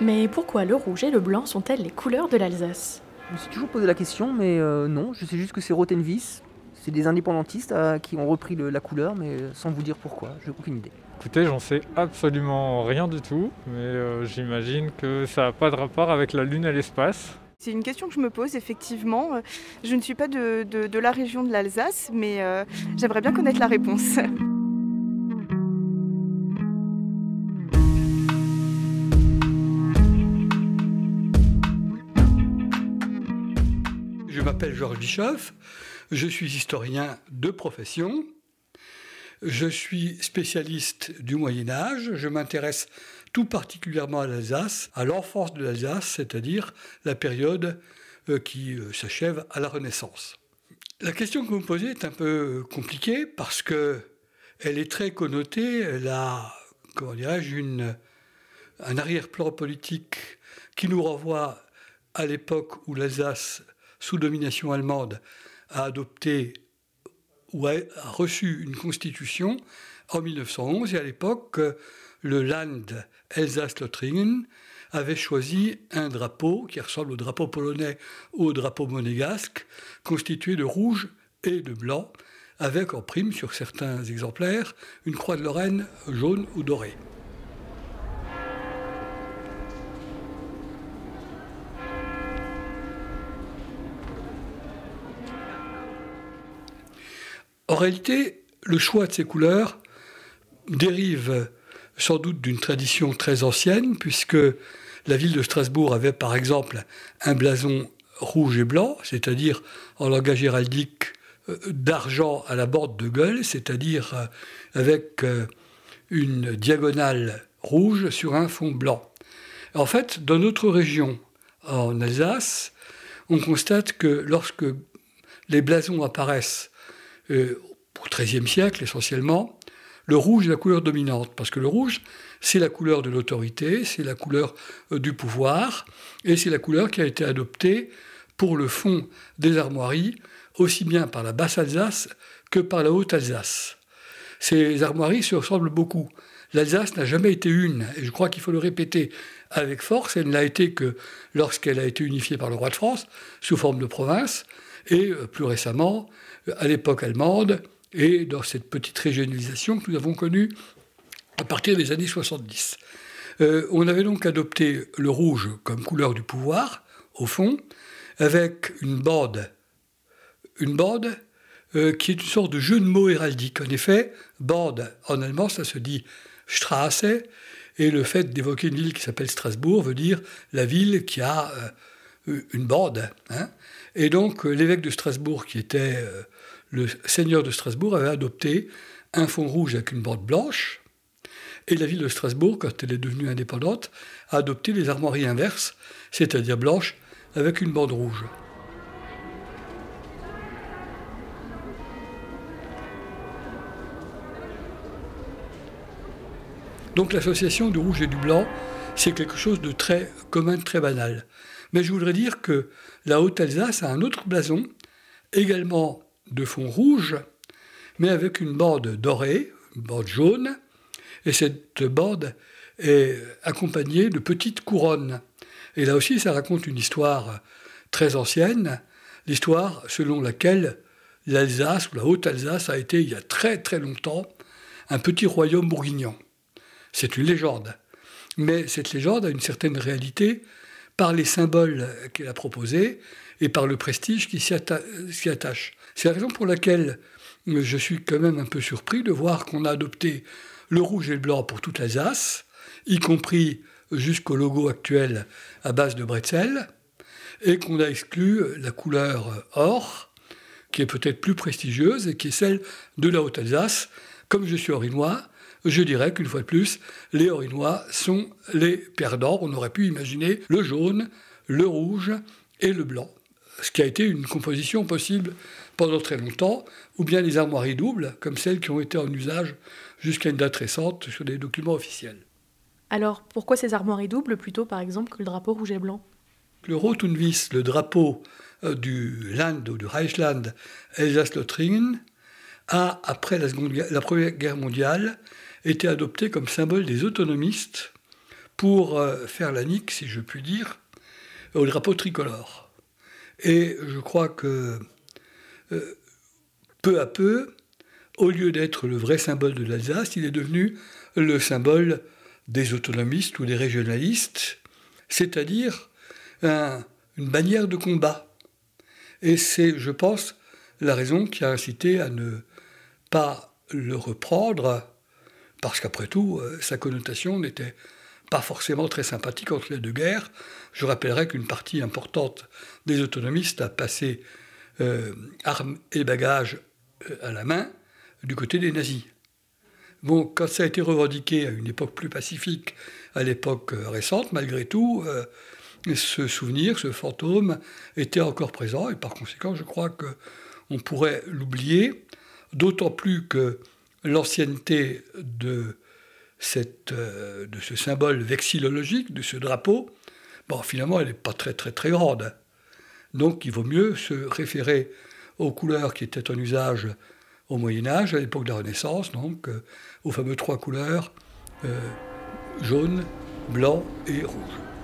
Mais pourquoi le rouge et le blanc sont-elles les couleurs de l'Alsace? Je me suis toujours posé la question, mais euh, non, je sais juste que c'est Rotenvis. C'est des indépendantistes euh, qui ont repris le- la couleur, mais euh, sans vous dire pourquoi, j'ai aucune idée. Écoutez, j'en sais absolument rien du tout, mais euh, j'imagine que ça n'a pas de rapport avec la Lune et l'espace. C'est une question que je me pose effectivement. Je ne suis pas de, de- de la région de l'Alsace, mais euh, j'aimerais bien connaître la réponse. m'appelle Georges Bischoff, je suis historien de profession, je suis spécialiste du Moyen Âge, je m'intéresse tout particulièrement à l'Alsace, à l'enfance de l'Alsace, c'est-à-dire la période euh, qui euh, s'achève à la Renaissance. La question que vous me posez est un peu compliquée parce que elle est très connotée, elle a, comment dirais-je, un arrière-plan politique qui nous renvoie à l'époque où l'Alsace, sous domination allemande, a adopté ou a, reçu une constitution en 1911 et à l'époque, le Land Elsass-Lothringen avait choisi un drapeau qui ressemble au drapeau polonais ou au drapeau monégasque, constitué de rouge et de blanc, avec en prime sur certains exemplaires une croix de Lorraine jaune ou dorée. En réalité, le choix de ces couleurs dérive sans doute d'une tradition très ancienne, puisque la ville de Strasbourg avait par exemple un blason rouge et blanc, c'est-à-dire en langage héraldique euh, d'argent à la borde de gueule, c'est-à-dire euh, avec euh, une diagonale rouge sur un fond blanc. En fait, dans notre région, en Alsace, on constate que lorsque les blasons apparaissent euh, au XIIIe siècle essentiellement, le rouge est la couleur dominante, parce que le rouge, c'est la couleur de l'autorité, c'est la couleur euh, du pouvoir, et c'est la couleur qui a été adoptée pour le fond des armoiries, aussi bien par la basse Alsace que par la haute Alsace. Ces armoiries se ressemblent beaucoup. L'Alsace n'a jamais été une, et je crois qu'il faut le répéter avec force, elle ne l'a été que lorsqu'elle a été unifiée par le roi de France, sous forme de province, et euh, plus récemment, euh, à l'époque allemande, et dans cette petite régionalisation que nous avons connue à partir des années 70. Euh, on avait donc adopté le rouge comme couleur du pouvoir, au fond, avec une bande, une bande qui est une sorte de jeu de mots héraldique. En effet, bande, en allemand, ça se dit Straße, et le fait d'évoquer une ville qui s'appelle Strasbourg veut dire la ville qui a une bande. hein. Et donc, euh, l'évêque de Strasbourg, qui était euh, le seigneur de Strasbourg, avait adopté un fond rouge avec une bande blanche. Et la ville de Strasbourg, quand elle est devenue indépendante, a adopté les armoiries inverses, c'est-à-dire blanches avec une bande rouge. Donc l'association du rouge et du blanc, c'est quelque chose de très commun, très banal. Mais je voudrais dire que la Haute-Alsace a un autre blason, également de fond rouge, mais avec une bande dorée, une bande jaune, et cette bande est accompagnée de petites couronnes. Et là aussi, ça raconte une histoire très ancienne, l'histoire selon laquelle l'Alsace ou la Haute-Alsace a été, il y a très très longtemps, un petit royaume bourguignon. C'est une légende. Mais cette légende a une certaine réalité par les symboles qu'elle a proposés et par le prestige qui s'y atta- s'y attache. C'est la raison pour laquelle je suis quand même un peu surpris de voir qu'on a adopté le rouge et le blanc pour toute l'Alsace, y compris jusqu'au logo actuel à base de bretzel, et qu'on a exclu la couleur or, qui est peut-être plus prestigieuse et qui est celle de la Haute-Alsace. Comme je suis orinois, je dirais qu'une fois de plus, les orinois sont les perdants. On aurait pu imaginer le jaune, le rouge et le blanc, ce qui a été une composition possible pendant très longtemps, ou bien les armoiries doubles, comme celles qui ont été en usage jusqu'à une date récente sur des documents officiels. Alors pourquoi ces armoiries doubles plutôt par exemple que le drapeau rouge et blanc? Le Rotunvis, le drapeau euh, du Land ou du Reichsland Elsass-Lothringen, a, après la, seconde, Guerre- la Première Guerre mondiale, été adopté comme symbole des autonomistes pour euh, faire la nique, si je puis dire, au drapeau tricolore. Et je crois que euh, peu à peu, au lieu d'être le vrai symbole de l'Alsace, il est devenu le symbole des autonomistes ou des régionalistes, c'est-à-dire une bannière de combat. Et c'est, je pense, la raison qui a incité à ne pas le reprendre, parce qu'après tout, euh, sa connotation n'était pas forcément très sympathique entre les deux guerres. Je rappellerai qu'une partie importante des autonomistes a passé euh, armes et bagages euh, à la main du côté des nazis. Bon, quand ça a été revendiqué à une époque plus pacifique, à l'époque récente, malgré tout, ce souvenir, ce fantôme était encore présent et par conséquent, je crois que on pourrait l'oublier, d'autant plus que l'ancienneté de, euh, de ce symbole vexillologique, de ce drapeau, finalement, elle n'est pas très, très, très grande. Donc, il vaut mieux se référer aux couleurs qui étaient en usage au Moyen Âge, à l'époque de la Renaissance, donc euh, aux fameux trois couleurs, euh, jaune, blanc et rouge.